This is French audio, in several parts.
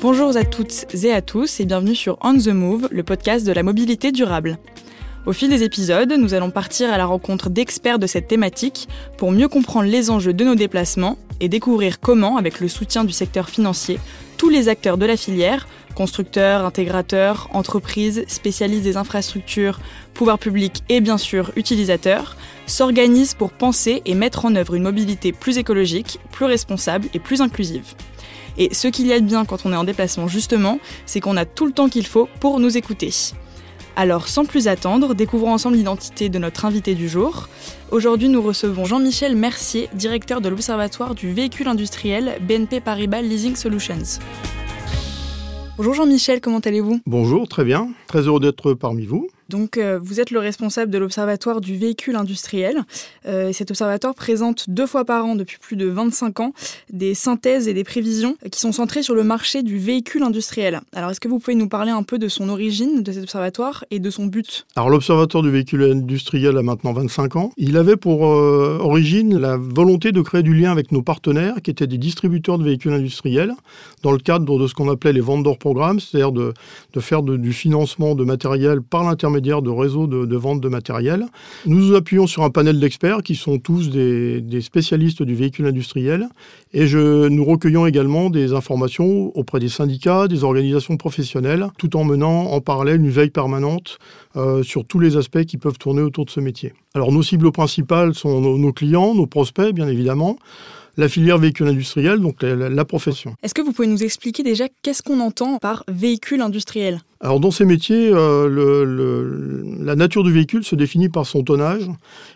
Bonjour à toutes et à tous et bienvenue sur On the Move, le podcast de la mobilité durable. Au fil des épisodes, nous allons partir à la rencontre d'experts de cette thématique pour mieux comprendre les enjeux de nos déplacements et découvrir comment, avec le soutien du secteur financier, tous les acteurs de la filière, constructeurs, intégrateurs, entreprises, spécialistes des infrastructures, pouvoirs publics et bien sûr utilisateurs, s'organisent pour penser et mettre en œuvre une mobilité plus écologique, plus responsable et plus inclusive. Et ce qu'il y a de bien quand on est en déplacement justement, c'est qu'on a tout le temps qu'il faut pour nous écouter. Alors sans plus attendre, découvrons ensemble l'identité de notre invité du jour. Aujourd'hui nous recevons Jean-Michel Mercier, directeur de l'Observatoire du véhicule industriel BNP Paribas Leasing Solutions. Bonjour Jean-Michel, comment allez-vous? Bonjour, très bien. Très heureux d'être parmi vous. Donc, euh, vous êtes le responsable de l'Observatoire du véhicule industriel. Euh, cet observatoire présente deux fois par an, depuis plus de 25 ans, des synthèses et des prévisions qui sont centrées sur le marché du véhicule industriel. Alors, est-ce que vous pouvez nous parler un peu de son origine, de cet observatoire, et de son but? Alors, l'Observatoire du véhicule industriel a maintenant 25 ans. Il avait pour euh, origine la volonté de créer du lien avec nos partenaires, qui étaient des distributeurs de véhicules industriels, dans le cadre de ce qu'on appelait les vendeurs programmes, c'est-à-dire de, faire du financement de matériel par l'intermédiaire de réseaux de, vente de matériel. Nous nous appuyons sur un panel d'experts qui sont tous des, spécialistes du véhicule industriel et nous recueillons également des informations auprès des syndicats, des organisations professionnelles, tout en menant en parallèle une veille permanente euh, sur tous les aspects qui peuvent tourner autour de ce métier. Alors nos cibles principales sont nos clients, nos prospects bien évidemment, la filière véhicule industriel, donc la, profession. Est-ce que vous pouvez nous expliquer déjà qu'est-ce qu'on entend par véhicule industriel? Alors dans ces métiers, euh, la nature du véhicule se définit par son tonnage.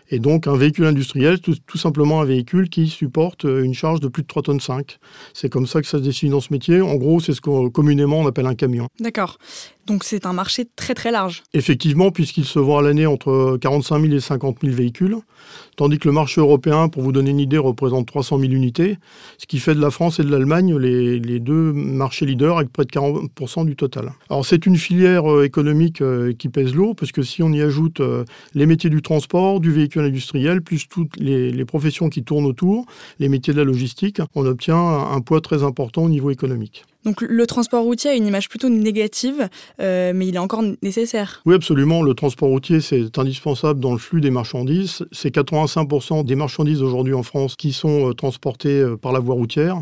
Et donc un véhicule industriel, tout, tout simplement un véhicule qui supporte euh, une charge de plus de 3 tonnes 5. C'est comme ça que ça se définit dans ce métier. En gros, c'est ce qu'on communément on appelle un camion. D'accord. Donc c'est un marché très très large. Effectivement, puisqu'il se vend à l'année entre 45 000 et 50 000 véhicules, tandis que le marché européen, pour vous donner une idée, représente 300 000 unités, ce qui fait de la France et de l'Allemagne les, les, deux marchés leaders avec près de 40% du total. Alors c'est une filière euh, économique euh, qui pèse lourd, parce que si on y ajoute euh, les métiers du transport, du véhicule industriel, plus toutes les professions qui tournent autour, les métiers de la logistique, on obtient un poids très important au niveau économique. Donc le transport routier a une image plutôt négative, euh, mais il est encore nécessaire. Oui, absolument. Le transport routier, c'est indispensable dans le flux des marchandises. C'est 85% des marchandises aujourd'hui en France qui sont euh, transportées euh, par la voie routière,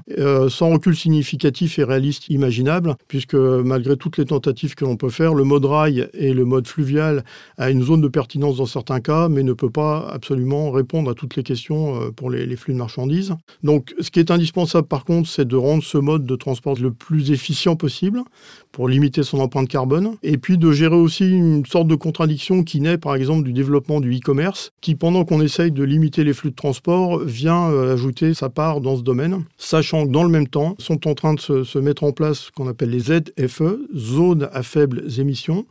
sans recul significatif et réaliste imaginable, puisque malgré toutes les tentatives que l'on peut faire, le mode rail et le mode fluvial a une zone de pertinence dans certains cas, mais ne peut pas absolument répondre à toutes les questions pour les, les flux de marchandises. Donc ce qui est indispensable par contre, c'est de rendre ce mode de transport le plus plus efficient possible pour limiter son empreinte carbone, et puis de gérer aussi une sorte de contradiction qui naît par exemple du développement du e-commerce, qui pendant qu'on essaye de limiter les flux de transport, vient euh, ajouter sa part dans ce domaine, sachant que dans le même temps sont en train de se, mettre en place ce qu'on appelle les ZFE, zones à faibles émissions,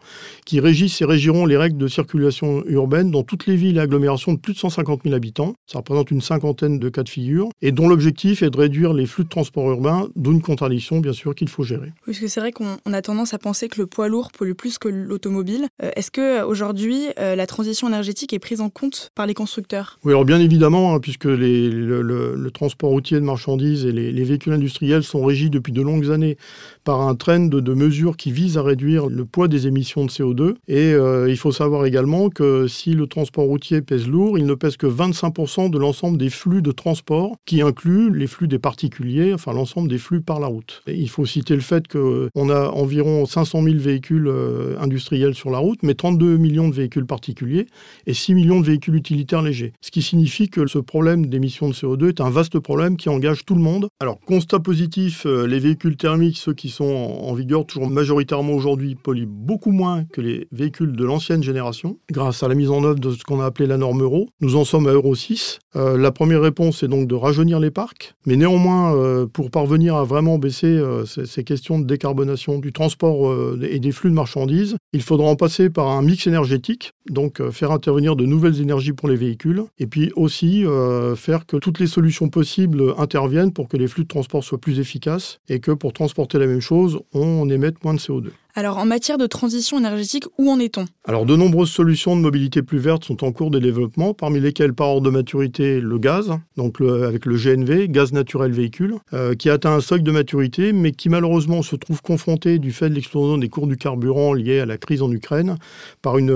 qui régissent et régiront les règles de circulation urbaine dans toutes les villes et agglomérations de plus de 150 000 habitants. Ça représente une cinquantaine de cas de figure, et dont l'objectif est de réduire les flux de transport urbain, d'où une contradiction bien sûr qu'il faut gérer. Parce que c'est vrai qu'on a tendance à penser que le poids lourd pollue plus que l'automobile. Euh, est-ce que aujourd'hui euh, la transition énergétique est prise en compte par les constructeurs? Oui, alors bien évidemment, hein, puisque les, le, transport routier de marchandises et les, véhicules industriels sont régis depuis de longues années par un trend de, mesures qui visent à réduire le poids des émissions de CO2. Et euh, il faut savoir également que si le transport routier pèse lourd, il ne pèse que 25% de l'ensemble des flux de transport, qui inclut les flux des particuliers, enfin l'ensemble des flux par la route. il faut citer le fait qu'on a environ 500 000 véhicules euh, industriels sur la route, mais 32 millions de véhicules particuliers et 6 millions de véhicules utilitaires légers. Ce qui signifie que ce problème d'émissions de CO2 est un vaste problème qui engage tout le monde. Alors, constat positif, euh, les véhicules thermiques, ceux qui sont en vigueur toujours majoritairement aujourd'hui, polluent beaucoup moins que les véhicules de l'ancienne génération, grâce à la mise en œuvre de ce qu'on a appelé la norme Euro. Nous en sommes à Euro 6. Euh, la première réponse est donc de rajeunir les parcs, mais néanmoins, pour parvenir à vraiment baisser ces questions de décarbonation du transport euh, et des flux de marchandises, il faudra en passer par un mix énergétique, donc euh, faire intervenir de nouvelles énergies pour les véhicules, et puis aussi euh, faire que toutes les solutions possibles interviennent pour que les flux de transport soient plus efficaces et que pour transporter la même chose, on émette moins de CO2. Alors en matière de transition énergétique, où en est-on? Alors de nombreuses solutions de mobilité plus verte sont en cours de développement, parmi lesquelles par ordre de maturité le gaz, donc avec le GNV, gaz naturel véhicule, euh, qui atteint un seuil de maturité, mais qui malheureusement se trouve confronté du fait de l'explosion des cours du carburant lié à la crise en Ukraine par une,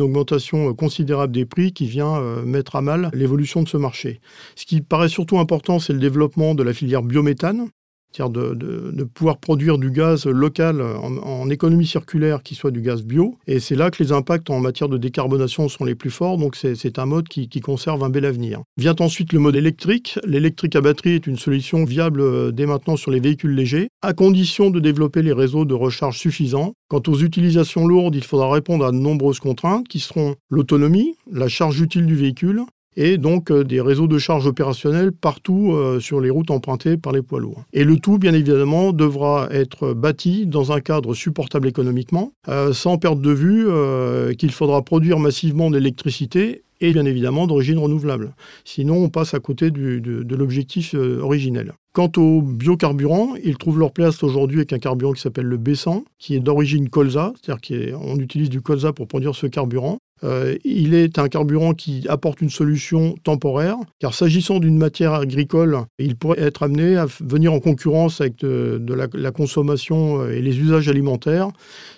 augmentation considérable des prix qui vient euh, mettre à mal l'évolution de ce marché. Ce qui paraît surtout important, c'est le développement de la filière biométhane, c'est-à-dire de, pouvoir produire du gaz local en, économie circulaire qui soit du gaz bio. Et c'est là que les impacts en matière de décarbonation sont les plus forts, donc c'est un mode qui, conserve un bel avenir. Vient ensuite le mode électrique. L'électrique à batterie est une solution viable euh, dès maintenant sur les véhicules légers, à condition de développer les réseaux de recharge suffisants. Quant aux utilisations lourdes, il faudra répondre à de nombreuses contraintes qui seront l'autonomie, la charge utile du véhicule, et donc euh, des réseaux de charge opérationnels partout euh, sur les routes empruntées par les poids lourds. Et le tout, bien évidemment, devra être bâti dans un cadre supportable économiquement, euh, sans perdre de vue qu'il faudra produire massivement d'électricité et bien évidemment d'origine renouvelable. Sinon, on passe à côté de, l'objectif originel. Quant aux biocarburants, ils trouvent leur place aujourd'hui avec un carburant qui s'appelle le B100, qui est d'origine colza, c'est-à-dire qu'on utilise du colza pour produire ce carburant. Euh, il est un carburant qui apporte une solution temporaire, car s'agissant d'une matière agricole, il pourrait être amené à venir en concurrence avec de, la, consommation euh, et les usages alimentaires.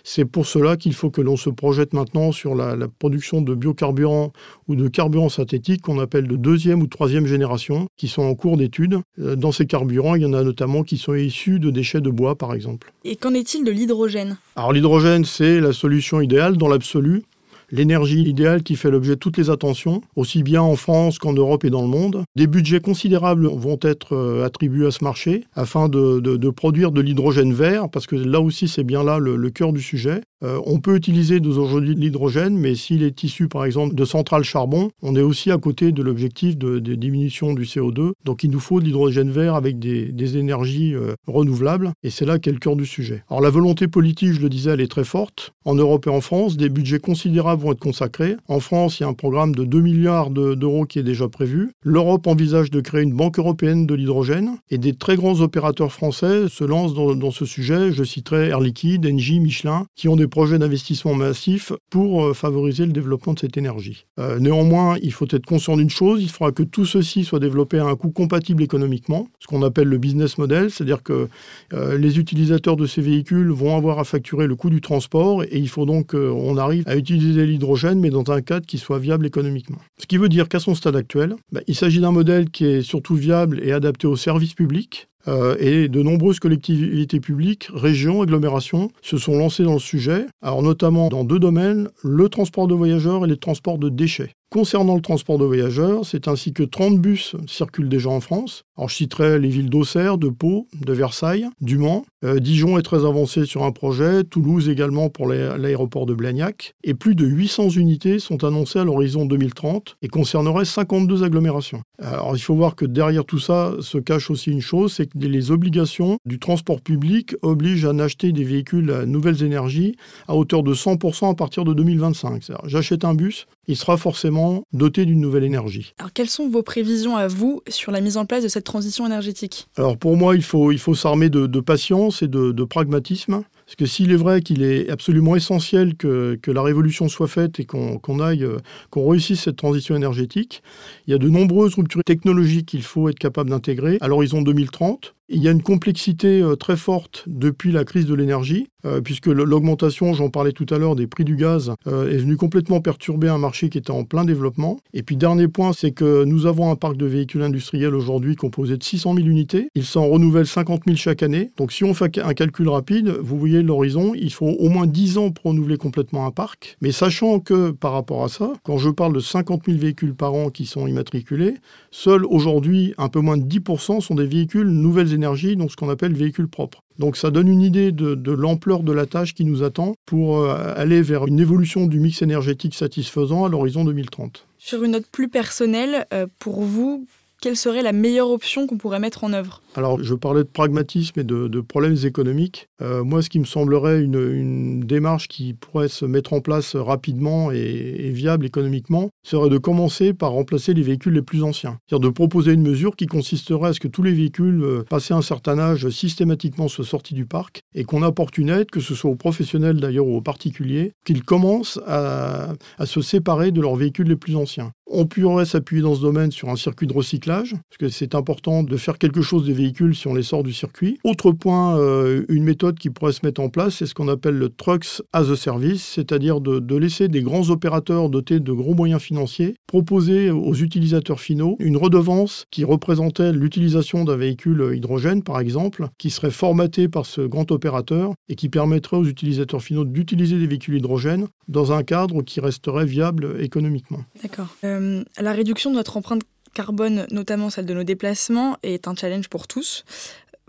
C'est pour cela qu'il faut que l'on se projette maintenant sur la, production de biocarburants ou de carburants synthétiques qu'on appelle de deuxième ou troisième génération, qui sont en cours d'étude. Euh, dans ces carburants, il y en a notamment qui sont issus de déchets de bois, par exemple. Et qu'en est-il de l'hydrogène? Alors l'hydrogène, c'est la solution idéale dans l'absolu l'énergie idéale qui fait l'objet de toutes les attentions, aussi bien en France qu'en Europe et dans le monde. Des budgets considérables vont être euh, attribués à ce marché afin de, produire de l'hydrogène vert, parce que là aussi c'est bien là le, cœur du sujet. Euh, on peut utiliser aujourd'hui de l'hydrogène, mais s'il est issu par exemple de centrales charbon, on est aussi à côté de l'objectif de, diminution du CO2. Donc il nous faut de l'hydrogène vert avec des, énergies euh, renouvelables, et c'est là qu'est le cœur du sujet. Alors la volonté politique, je le disais, elle est très forte. En Europe et en France, des budgets considérables vont être consacrés. En France, il y a un programme de 2 milliards d'euros qui est déjà prévu. L'Europe envisage de créer une banque européenne de l'hydrogène et des très grands opérateurs français se lancent dans, ce sujet. Je citerai Air Liquide, Engie, Michelin, qui ont des projets d'investissement massifs pour euh, favoriser le développement de cette énergie. Euh, néanmoins, il faut être conscient d'une chose, il faudra que tout ceci soit développé à un coût compatible économiquement, ce qu'on appelle le business model, c'est-à-dire que euh, les utilisateurs de ces véhicules vont avoir à facturer le coût du transport et il faut donc qu'on arrive à utiliser l'hydrogène, mais dans un cadre qui soit viable économiquement. Ce qui veut dire qu'à son stade actuel, bah, il s'agit d'un modèle qui est surtout viable et adapté aux services publics, euh, et de nombreuses collectivités publiques, régions, agglomérations se sont lancées dans le sujet, alors notamment dans deux domaines, le transport de voyageurs et les transports de déchets. Concernant le transport de voyageurs, c'est ainsi que 30 bus circulent déjà en France. Alors je citerai les villes d'Auxerre, de Pau, de Versailles, du Mans. Euh, Dijon est très avancé sur un projet, Toulouse également pour l'aéroport de Blagnac. Et plus de 800 unités sont annoncées à l'horizon 2030 et concerneraient 52 agglomérations. Alors il faut voir que derrière tout ça se cache aussi une chose, c'est les obligations du transport public obligent à acheter des véhicules à nouvelles énergies à hauteur de 100% à partir de 2025. J'achète un bus, il sera forcément doté d'une nouvelle énergie. Alors quelles sont vos prévisions à vous sur la mise en place de cette transition énergétique? Alors pour moi, il faut, il faut s'armer de, patience et de, pragmatisme. Parce que s'il est vrai qu'il est absolument essentiel que, la révolution soit faite et qu'on euh, qu'on réussisse cette transition énergétique, il y a de nombreuses ruptures technologiques qu'il faut être capable d'intégrer à l'horizon 2030. Il y a une complexité euh, très forte depuis la crise de l'énergie, euh, puisque l'augmentation, j'en parlais tout à l'heure, des prix du gaz euh, est venue complètement perturber un marché qui était en plein développement. Et puis dernier point, c'est que nous avons un parc de véhicules industriels aujourd'hui composé de 600 000 unités. Il s'en renouvelle 50 000 chaque année. Donc si on fait un calcul rapide, vous voyez l'horizon, il faut au moins 10 ans pour renouveler complètement un parc. Mais sachant que par rapport à ça, quand je parle de 50 000 véhicules par an qui sont immatriculés, seuls aujourd'hui un peu moins de 10% sont des véhicules nouvelles énergies donc ce qu'on appelle véhicule propre. Donc ça donne une idée de, l'ampleur de la tâche qui nous attend pour euh, aller vers une évolution du mix énergétique satisfaisant à l'horizon 2030. Sur une note plus personnelle, euh, pour vous, quelle serait la meilleure option qu'on pourrait mettre en œuvre? Alors, je parlais de pragmatisme et de, problèmes économiques. Euh, moi, ce qui me semblerait une, démarche qui pourrait se mettre en place rapidement et, viable économiquement serait de commencer par remplacer les véhicules les plus anciens. C'est-à-dire de proposer une mesure qui consisterait à ce que tous les véhicules euh, passés un certain âge systématiquement soient sortis du parc et qu'on apporte une aide, que ce soit aux professionnels d'ailleurs ou aux particuliers, qu'ils commencent à, à se séparer de leurs véhicules les plus anciens. On pourrait s'appuyer dans ce domaine sur un circuit de recyclage, parce que c'est important de faire quelque chose des véhicules si on les sort du circuit. Autre point, euh, une méthode qui pourrait se mettre en place, c'est ce qu'on appelle le Trucks as a Service, c'est-à-dire de, laisser des grands opérateurs dotés de gros moyens financiers proposer aux utilisateurs finaux une redevance qui représentait l'utilisation d'un véhicule hydrogène, par exemple, qui serait formaté par ce grand opérateur et qui permettrait aux utilisateurs finaux d'utiliser des véhicules hydrogène dans un cadre qui resterait viable économiquement. D'accord. Euh, la réduction de notre empreinte carbone, notamment celle de nos déplacements, est un challenge pour tous.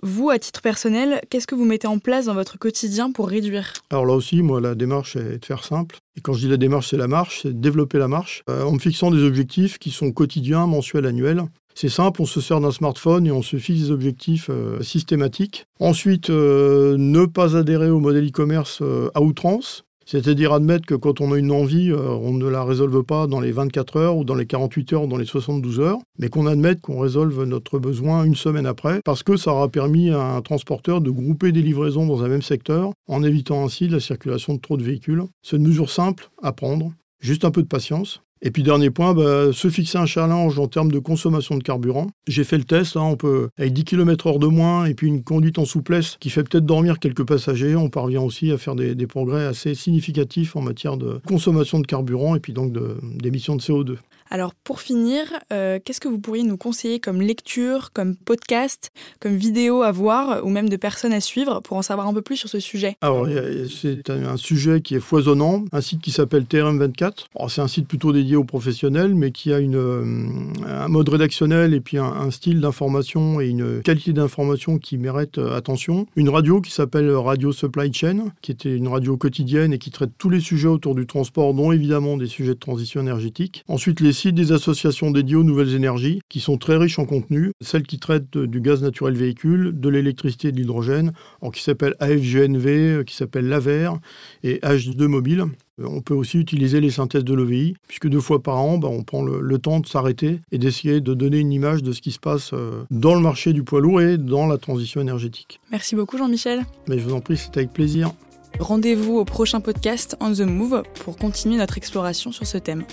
Vous, à titre personnel, qu'est-ce que vous mettez en place dans votre quotidien pour réduire? Alors là aussi, moi, la démarche est de faire simple. Et quand je dis la démarche, c'est la marche, c'est développer la marche, euh, en me fixant des objectifs qui sont quotidiens, mensuels, annuels. C'est simple, on se sert d'un smartphone et on se fixe des objectifs euh, systématiques. Ensuite, ne pas adhérer au modèle e-commerce à outrance. C'est-à-dire admettre que quand on a une envie, euh, on ne la résolve pas dans les 24 heures ou dans les 48 heures ou dans les 72 heures, mais qu'on admette qu'on résolve notre besoin une semaine après, parce que ça aura permis à un transporteur de grouper des livraisons dans un même secteur, en évitant ainsi la circulation de trop de véhicules. C'est une mesure simple à prendre, juste un peu de patience. Et puis dernier point, bah, se fixer un challenge en termes de consommation de carburant. J'ai fait le test, hein, on peut avec 10 km/h de moins et puis une conduite en souplesse qui fait peut-être dormir quelques passagers, on parvient aussi à faire des, progrès assez significatifs en matière de consommation de carburant et puis donc d'émissions de, CO2. Alors pour finir, euh, qu'est-ce que vous pourriez nous conseiller comme lecture, comme podcast, comme vidéo à voir ou même de personnes à suivre pour en savoir un peu plus sur ce sujet? Alors c'est un sujet qui est foisonnant, un site qui s'appelle TRM24. C'est un site plutôt dédié aux professionnels mais qui a euh, un mode rédactionnel et puis un, style d'information et une qualité d'information qui mérite euh, attention. Une radio qui s'appelle Radio Supply Chain, qui était une radio quotidienne et qui traite tous les sujets autour du transport, dont évidemment des sujets de transition énergétique. Ensuite les des associations dédiées aux nouvelles énergies qui sont très riches en contenu, celles qui traitent du gaz naturel véhicule, de l'électricité et de l'hydrogène, qui s'appelle AFGNV, euh, qui s'appelle l'AVER et H2 Mobile. Euh, on peut aussi utiliser les synthèses de l'OVI, puisque deux fois par an, bah, on prend le, temps de s'arrêter et d'essayer de donner une image de ce qui se passe euh, dans le marché du poids lourd et dans la transition énergétique. Merci beaucoup Jean-Michel. Mais je vous en prie, c'était avec plaisir. Rendez-vous au prochain podcast On the Move pour continuer notre exploration sur ce thème.